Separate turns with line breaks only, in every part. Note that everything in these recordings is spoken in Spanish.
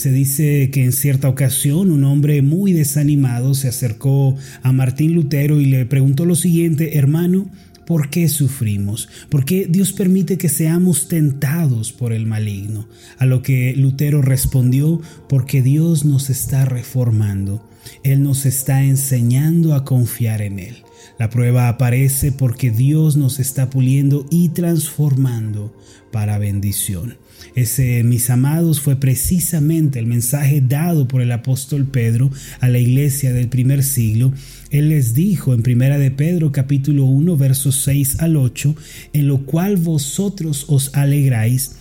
Se dice que en cierta ocasión un hombre muy desanimado se acercó a Martín Lutero y le preguntó lo siguiente, hermano, ¿Por qué sufrimos? ¿Por qué Dios permite que seamos tentados por el maligno? A lo que Lutero respondió, porque Dios nos está reformando. Él nos está enseñando a confiar en Él. La prueba aparece porque Dios nos está puliendo y transformando para bendición. Ese, mis amados, fue precisamente el mensaje dado por el apóstol Pedro a la iglesia del primer siglo. Él les dijo en Primera de Pedro capítulo 1 versos 6 al 8, en lo cual vosotros os alegráis,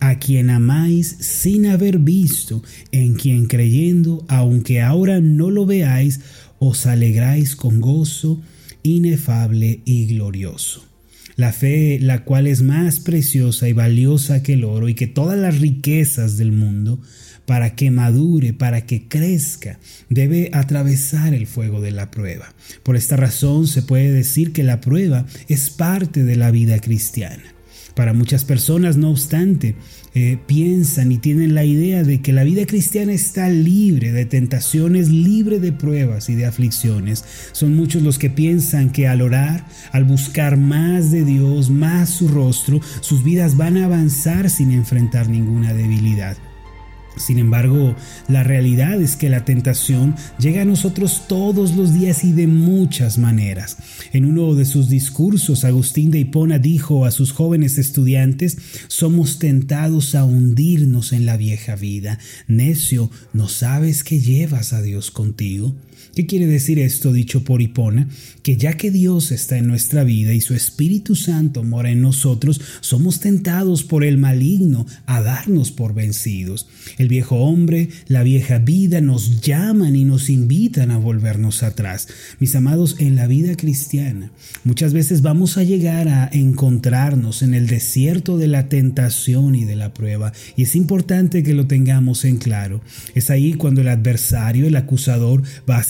a quien amáis sin haber visto, en quien creyendo, aunque ahora no lo veáis, os alegráis con gozo inefable y glorioso. La fe, la cual es más preciosa y valiosa que el oro y que todas las riquezas del mundo, para que madure, para que crezca, debe atravesar el fuego de la prueba. Por esta razón se puede decir que la prueba es parte de la vida cristiana. Para muchas personas, no obstante, eh, piensan y tienen la idea de que la vida cristiana está libre de tentaciones, libre de pruebas y de aflicciones. Son muchos los que piensan que al orar, al buscar más de Dios, más su rostro, sus vidas van a avanzar sin enfrentar ninguna debilidad. Sin embargo, la realidad es que la tentación llega a nosotros todos los días y de muchas maneras. En uno de sus discursos, Agustín de Hipona dijo a sus jóvenes estudiantes, somos tentados a hundirnos en la vieja vida. Necio, ¿no sabes que llevas a Dios contigo? ¿Qué quiere decir esto dicho por Hipona? Que ya que Dios está en nuestra vida y su Espíritu Santo mora en nosotros, somos tentados por el maligno a darnos por vencidos. El viejo hombre, la vieja vida nos llaman y nos invitan a volvernos atrás. Mis amados, en la vida cristiana, muchas veces vamos a llegar a encontrarnos en el desierto de la tentación y de la prueba. Y es importante que lo tengamos en claro. Es ahí cuando el adversario, el acusador, va a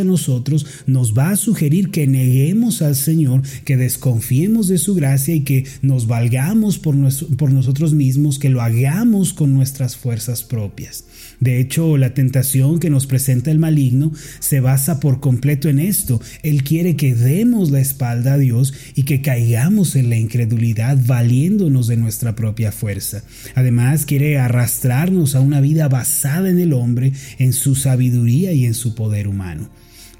a nosotros, nos va a sugerir que neguemos al Señor, que desconfiemos de su gracia y que nos valgamos por nosotros mismos, que lo hagamos con nuestras fuerzas propias. De hecho, la tentación que nos presenta el maligno se basa por completo en esto. Él quiere que demos la espalda a Dios y que caigamos en la incredulidad valiéndonos de nuestra propia fuerza. Además, quiere arrastrarnos a una vida basada en el hombre, en su sabiduría y en su poder humano.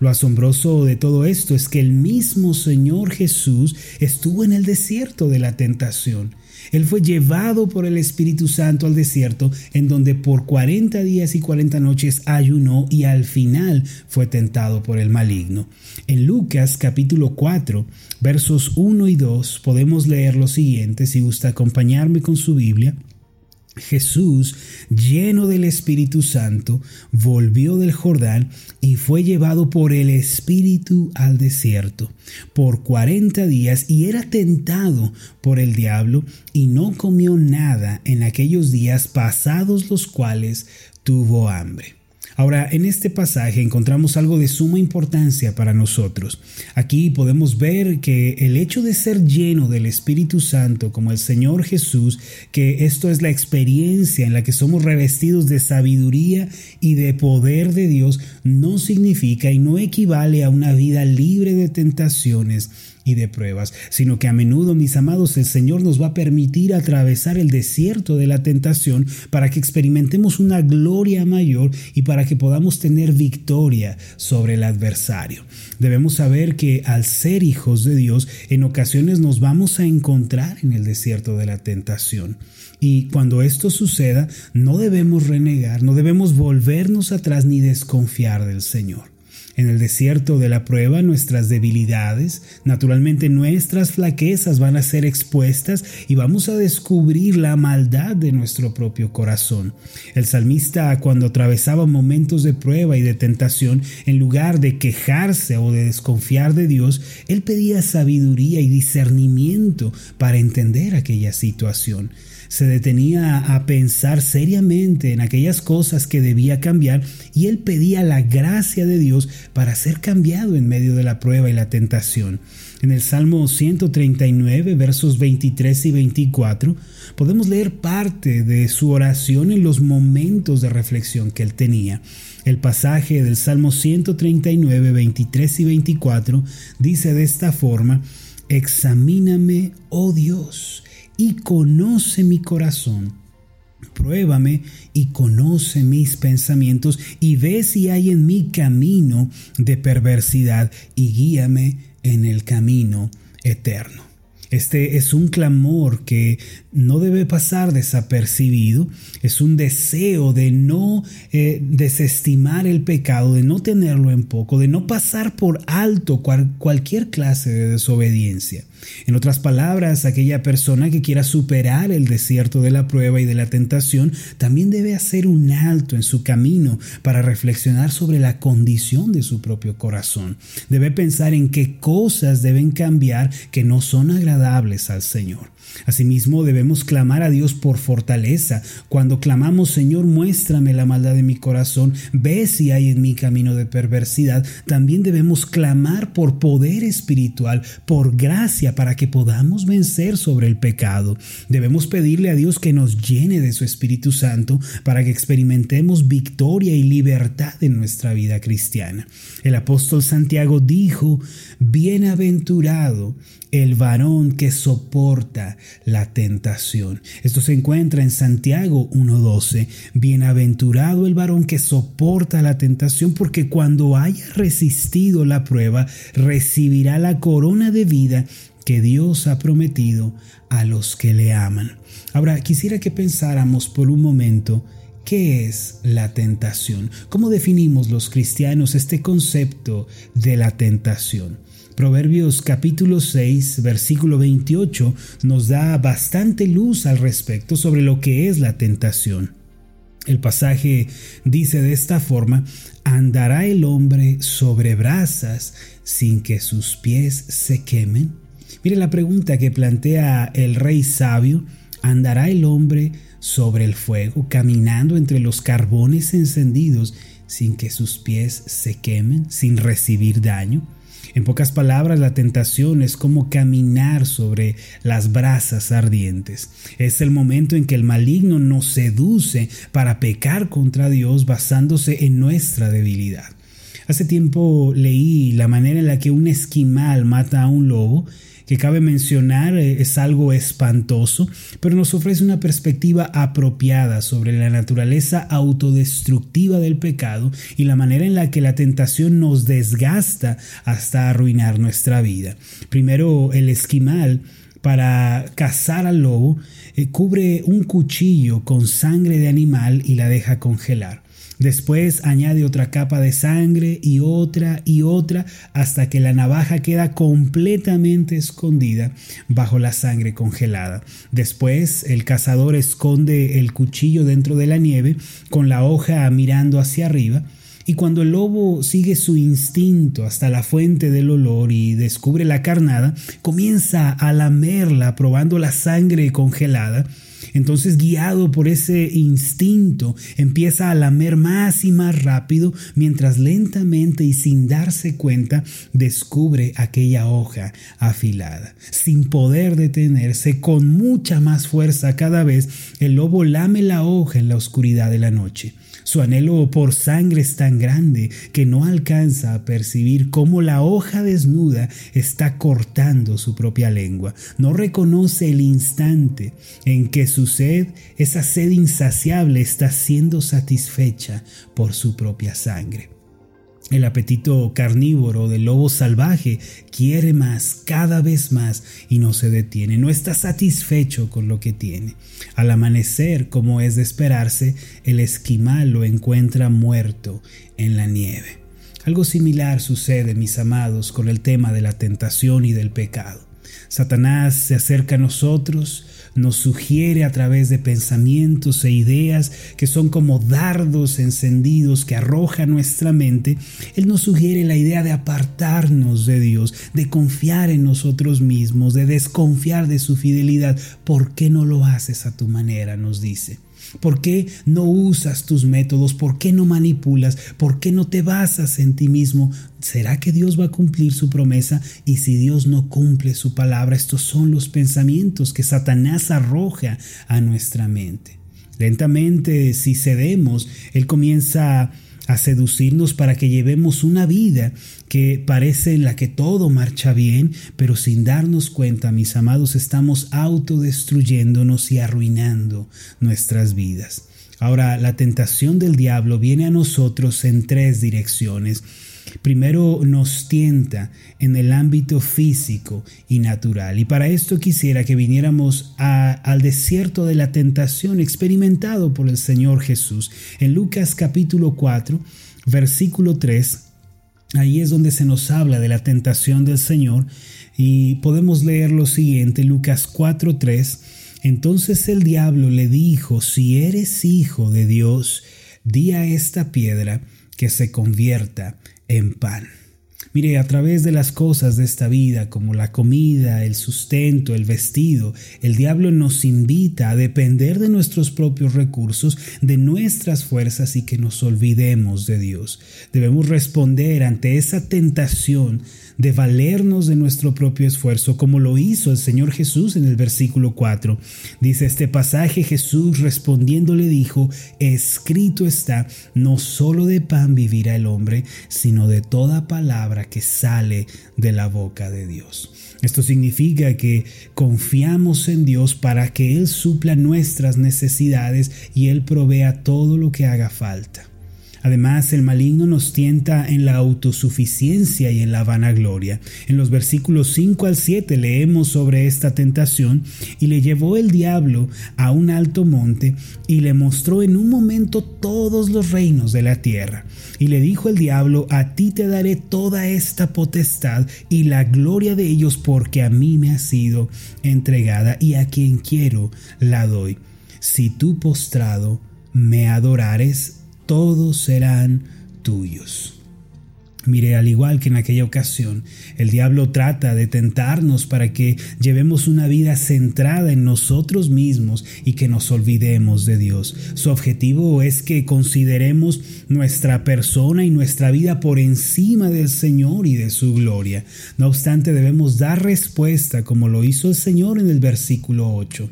Lo asombroso de todo esto es que el mismo Señor Jesús estuvo en el desierto de la tentación. Él fue llevado por el Espíritu Santo al desierto, en donde por 40 días y 40 noches ayunó y al final fue tentado por el maligno. En Lucas capítulo 4, versos 1 y 2 podemos leer lo siguiente, si gusta acompañarme con su Biblia. Jesús, lleno del Espíritu Santo, volvió del Jordán y fue llevado por el Espíritu al desierto por cuarenta días y era tentado por el diablo y no comió nada en aquellos días pasados los cuales tuvo hambre. Ahora, en este pasaje encontramos algo de suma importancia para nosotros. Aquí podemos ver que el hecho de ser lleno del Espíritu Santo como el Señor Jesús, que esto es la experiencia en la que somos revestidos de sabiduría y de poder de Dios, no significa y no equivale a una vida libre de tentaciones y de pruebas, sino que a menudo, mis amados, el Señor nos va a permitir atravesar el desierto de la tentación para que experimentemos una gloria mayor y para que podamos tener victoria sobre el adversario. Debemos saber que al ser hijos de Dios, en ocasiones nos vamos a encontrar en el desierto de la tentación. Y cuando esto suceda, no debemos renegar, no debemos volvernos atrás ni desconfiar del Señor. En el desierto de la prueba nuestras debilidades, naturalmente nuestras flaquezas van a ser expuestas y vamos a descubrir la maldad de nuestro propio corazón. El salmista cuando atravesaba momentos de prueba y de tentación, en lugar de quejarse o de desconfiar de Dios, él pedía sabiduría y discernimiento para entender aquella situación se detenía a pensar seriamente en aquellas cosas que debía cambiar y él pedía la gracia de Dios para ser cambiado en medio de la prueba y la tentación. En el Salmo 139, versos 23 y 24, podemos leer parte de su oración en los momentos de reflexión que él tenía. El pasaje del Salmo 139, 23 y 24 dice de esta forma, Examíname, oh Dios, y conoce mi corazón. Pruébame y conoce mis pensamientos y ve si hay en mi camino de perversidad y guíame en el camino eterno. Este es un clamor que no debe pasar desapercibido, es un deseo de no eh, desestimar el pecado, de no tenerlo en poco, de no pasar por alto cualquier clase de desobediencia. En otras palabras, aquella persona que quiera superar el desierto de la prueba y de la tentación también debe hacer un alto en su camino para reflexionar sobre la condición de su propio corazón. Debe pensar en qué cosas deben cambiar que no son agradables al Señor. Asimismo, debemos clamar a Dios por fortaleza. Cuando clamamos, Señor, muéstrame la maldad de mi corazón, ve si hay en mi camino de perversidad, también debemos clamar por poder espiritual, por gracia, para que podamos vencer sobre el pecado. Debemos pedirle a Dios que nos llene de su Espíritu Santo para que experimentemos victoria y libertad en nuestra vida cristiana. El apóstol Santiago dijo, Bienaventurado el varón que soporta la tentación. Esto se encuentra en Santiago 1.12. Bienaventurado el varón que soporta la tentación, porque cuando haya resistido la prueba, recibirá la corona de vida que Dios ha prometido a los que le aman. Ahora, quisiera que pensáramos por un momento ¿Qué es la tentación? ¿Cómo definimos los cristianos este concepto de la tentación? Proverbios capítulo 6, versículo 28 nos da bastante luz al respecto sobre lo que es la tentación. El pasaje dice de esta forma, ¿andará el hombre sobre brasas sin que sus pies se quemen? Mire la pregunta que plantea el rey sabio, ¿andará el hombre sobre el fuego, caminando entre los carbones encendidos sin que sus pies se quemen, sin recibir daño? En pocas palabras, la tentación es como caminar sobre las brasas ardientes. Es el momento en que el maligno nos seduce para pecar contra Dios basándose en nuestra debilidad. Hace tiempo leí la manera en la que un esquimal mata a un lobo que cabe mencionar eh, es algo espantoso, pero nos ofrece una perspectiva apropiada sobre la naturaleza autodestructiva del pecado y la manera en la que la tentación nos desgasta hasta arruinar nuestra vida. Primero, el esquimal para cazar al lobo eh, cubre un cuchillo con sangre de animal y la deja congelar. Después añade otra capa de sangre y otra y otra hasta que la navaja queda completamente escondida bajo la sangre congelada. Después el cazador esconde el cuchillo dentro de la nieve con la hoja mirando hacia arriba. Y cuando el lobo sigue su instinto hasta la fuente del olor y descubre la carnada, comienza a lamerla probando la sangre congelada entonces, guiado por ese instinto, empieza a lamer más y más rápido, mientras lentamente y sin darse cuenta descubre aquella hoja afilada. Sin poder detenerse, con mucha más fuerza cada vez, el lobo lame la hoja en la oscuridad de la noche. Su anhelo por sangre es tan grande que no alcanza a percibir cómo la hoja desnuda está cortando su propia lengua. No reconoce el instante en que su sed, esa sed insaciable, está siendo satisfecha por su propia sangre. El apetito carnívoro del lobo salvaje quiere más, cada vez más, y no se detiene, no está satisfecho con lo que tiene. Al amanecer, como es de esperarse, el esquimal lo encuentra muerto en la nieve. Algo similar sucede, mis amados, con el tema de la tentación y del pecado. Satanás se acerca a nosotros, nos sugiere a través de pensamientos e ideas que son como dardos encendidos que arroja nuestra mente. Él nos sugiere la idea de apartarnos de Dios, de confiar en nosotros mismos, de desconfiar de su fidelidad. ¿Por qué no lo haces a tu manera? nos dice. ¿Por qué no usas tus métodos? ¿Por qué no manipulas? ¿Por qué no te basas en ti mismo? ¿Será que Dios va a cumplir su promesa? Y si Dios no cumple su palabra, estos son los pensamientos que Satanás arroja a nuestra mente. Lentamente, si cedemos, Él comienza a a seducirnos para que llevemos una vida que parece en la que todo marcha bien, pero sin darnos cuenta, mis amados, estamos autodestruyéndonos y arruinando nuestras vidas. Ahora, la tentación del diablo viene a nosotros en tres direcciones. Primero nos tienta en el ámbito físico y natural. Y para esto quisiera que viniéramos al desierto de la tentación experimentado por el Señor Jesús. En Lucas capítulo 4, versículo 3, ahí es donde se nos habla de la tentación del Señor. Y podemos leer lo siguiente, Lucas 4, 3. Entonces el diablo le dijo, si eres hijo de Dios, di a esta piedra que se convierta en pan. Mire, a través de las cosas de esta vida, como la comida, el sustento, el vestido, el diablo nos invita a depender de nuestros propios recursos, de nuestras fuerzas y que nos olvidemos de Dios. Debemos responder ante esa tentación de valernos de nuestro propio esfuerzo, como lo hizo el Señor Jesús en el versículo 4. Dice este pasaje, Jesús respondiendo le dijo, escrito está, no solo de pan vivirá el hombre, sino de toda palabra que sale de la boca de Dios. Esto significa que confiamos en Dios para que Él supla nuestras necesidades y Él provea todo lo que haga falta. Además, el maligno nos tienta en la autosuficiencia y en la vanagloria. En los versículos 5 al 7 leemos sobre esta tentación y le llevó el diablo a un alto monte y le mostró en un momento todos los reinos de la tierra. Y le dijo el diablo, a ti te daré toda esta potestad y la gloria de ellos porque a mí me ha sido entregada y a quien quiero la doy. Si tú postrado me adorares, todos serán tuyos. Mire, al igual que en aquella ocasión, el diablo trata de tentarnos para que llevemos una vida centrada en nosotros mismos y que nos olvidemos de Dios. Su objetivo es que consideremos nuestra persona y nuestra vida por encima del Señor y de su gloria. No obstante, debemos dar respuesta como lo hizo el Señor en el versículo 8.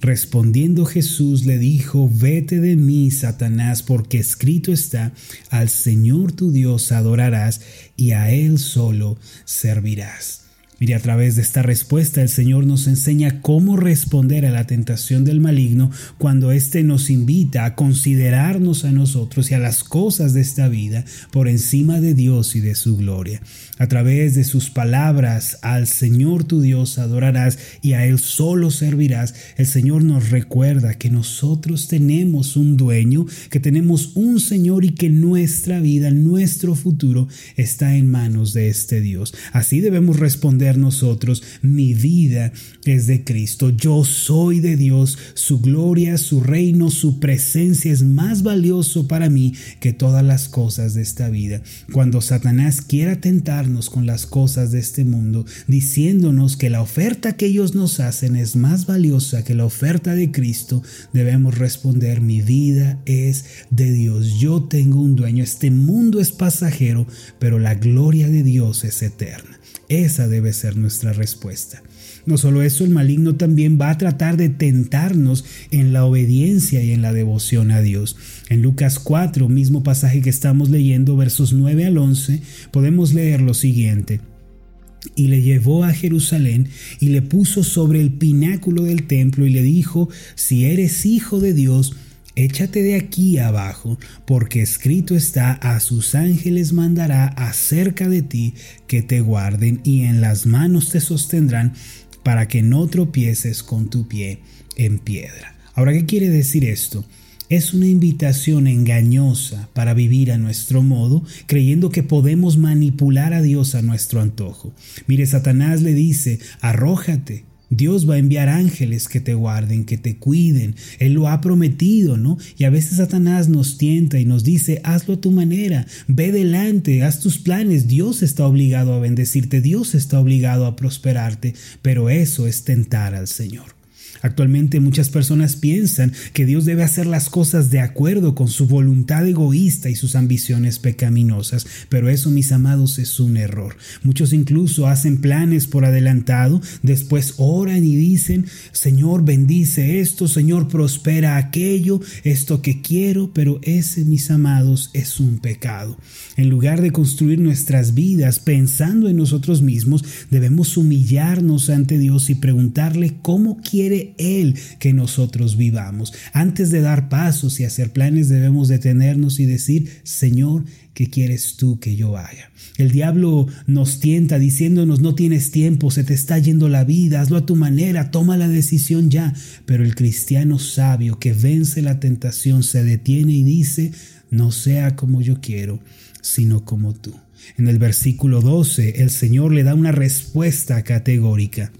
Respondiendo Jesús le dijo, vete de mí, Satanás, porque escrito está, al Señor tu Dios adorarás y a Él solo servirás. Mire, a través de esta respuesta el Señor nos enseña cómo responder a la tentación del maligno cuando éste nos invita a considerarnos a nosotros y a las cosas de esta vida por encima de Dios y de su gloria. A través de sus palabras, al Señor tu Dios adorarás y a Él solo servirás, el Señor nos recuerda que nosotros tenemos un dueño, que tenemos un Señor y que nuestra vida, nuestro futuro está en manos de este Dios. Así debemos responder nosotros, mi vida es de Cristo, yo soy de Dios, su gloria, su reino, su presencia es más valioso para mí que todas las cosas de esta vida. Cuando Satanás quiera tentarnos con las cosas de este mundo, diciéndonos que la oferta que ellos nos hacen es más valiosa que la oferta de Cristo, debemos responder, mi vida es de Dios, yo tengo un dueño, este mundo es pasajero, pero la gloria de Dios es eterna. Esa debe ser nuestra respuesta. No solo eso, el maligno también va a tratar de tentarnos en la obediencia y en la devoción a Dios. En Lucas 4, mismo pasaje que estamos leyendo, versos 9 al 11, podemos leer lo siguiente. Y le llevó a Jerusalén y le puso sobre el pináculo del templo y le dijo, si eres hijo de Dios, Échate de aquí abajo, porque escrito está, a sus ángeles mandará acerca de ti que te guarden y en las manos te sostendrán para que no tropieces con tu pie en piedra. Ahora, ¿qué quiere decir esto? es una invitación engañosa para vivir a nuestro modo, creyendo que podemos manipular a Dios a nuestro antojo. Mire, Satanás le dice, arrójate, Dios va a enviar ángeles que te guarden, que te cuiden. Él lo ha prometido, ¿no? Y a veces Satanás nos tienta y nos dice, hazlo a tu manera, ve delante, haz tus planes. Dios está obligado a bendecirte, Dios está obligado a prosperarte, pero eso es tentar al Señor. Actualmente muchas personas piensan que Dios debe hacer las cosas de acuerdo con su voluntad egoísta y sus ambiciones pecaminosas, pero eso, mis amados, es un error. Muchos incluso hacen planes por adelantado, después oran y dicen, Señor, bendice esto, Señor, prospera aquello, esto que quiero, pero ese, mis amados, es un pecado. En lugar de construir nuestras vidas pensando en nosotros mismos, debemos humillarnos ante Dios y preguntarle cómo quiere él que nosotros vivamos. Antes de dar pasos y hacer planes debemos detenernos y decir, Señor, ¿qué quieres tú que yo haga? El diablo nos tienta diciéndonos, no tienes tiempo, se te está yendo la vida, hazlo a tu manera, toma la decisión ya. Pero el cristiano sabio que vence la tentación se detiene y dice, no sea como yo quiero, sino como tú. En el versículo 12, el Señor le da una respuesta categórica.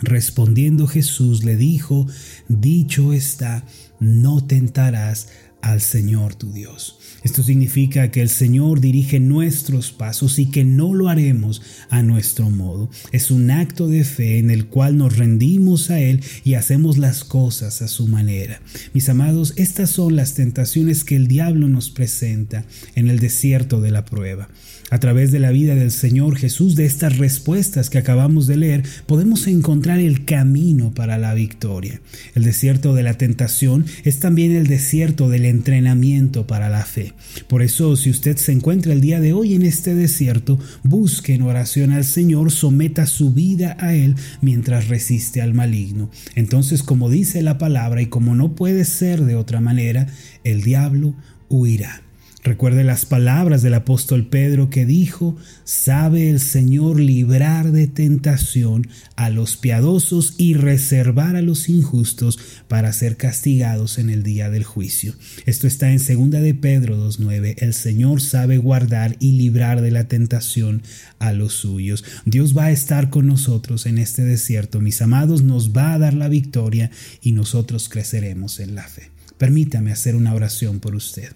Respondiendo Jesús le dijo, dicho está, no tentarás al Señor tu Dios. Esto significa que el Señor dirige nuestros pasos y que no lo haremos a nuestro modo. Es un acto de fe en el cual nos rendimos a Él y hacemos las cosas a su manera. Mis amados, estas son las tentaciones que el diablo nos presenta en el desierto de la prueba. A través de la vida del Señor Jesús, de estas respuestas que acabamos de leer, podemos encontrar el camino para la victoria. El desierto de la tentación es también el desierto del entrenamiento para la fe. Por eso, si usted se encuentra el día de hoy en este desierto, busque en oración al Señor, someta su vida a Él mientras resiste al maligno. Entonces, como dice la palabra y como no puede ser de otra manera, el diablo huirá. Recuerde las palabras del apóstol Pedro que dijo, sabe el Señor librar de tentación a los piadosos y reservar a los injustos para ser castigados en el día del juicio. Esto está en 2 de Pedro 2.9. El Señor sabe guardar y librar de la tentación a los suyos. Dios va a estar con nosotros en este desierto, mis amados, nos va a dar la victoria y nosotros creceremos en la fe. Permítame hacer una oración por usted.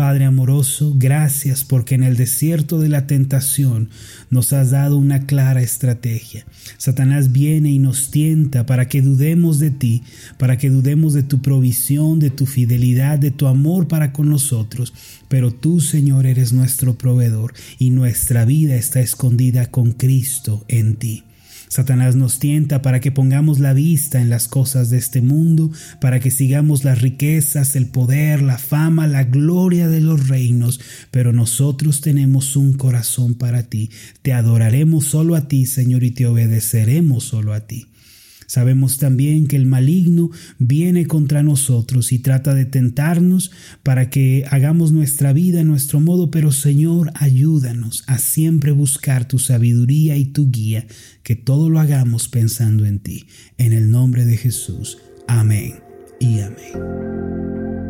Padre amoroso, gracias porque en el desierto de la tentación nos has dado una clara estrategia. Satanás viene y nos tienta para que dudemos de ti, para que dudemos de tu provisión, de tu fidelidad, de tu amor para con nosotros. Pero tú, Señor, eres nuestro proveedor y nuestra vida está escondida con Cristo en ti. Satanás nos tienta para que pongamos la vista en las cosas de este mundo, para que sigamos las riquezas, el poder, la fama, la gloria de los reinos, pero nosotros tenemos un corazón para ti. Te adoraremos solo a ti, Señor, y te obedeceremos solo a ti. Sabemos también que el maligno viene contra nosotros y trata de tentarnos para que hagamos nuestra vida a nuestro modo, pero Señor, ayúdanos a siempre buscar tu sabiduría y tu guía, que todo lo hagamos pensando en ti. En el nombre de Jesús. Amén y amén.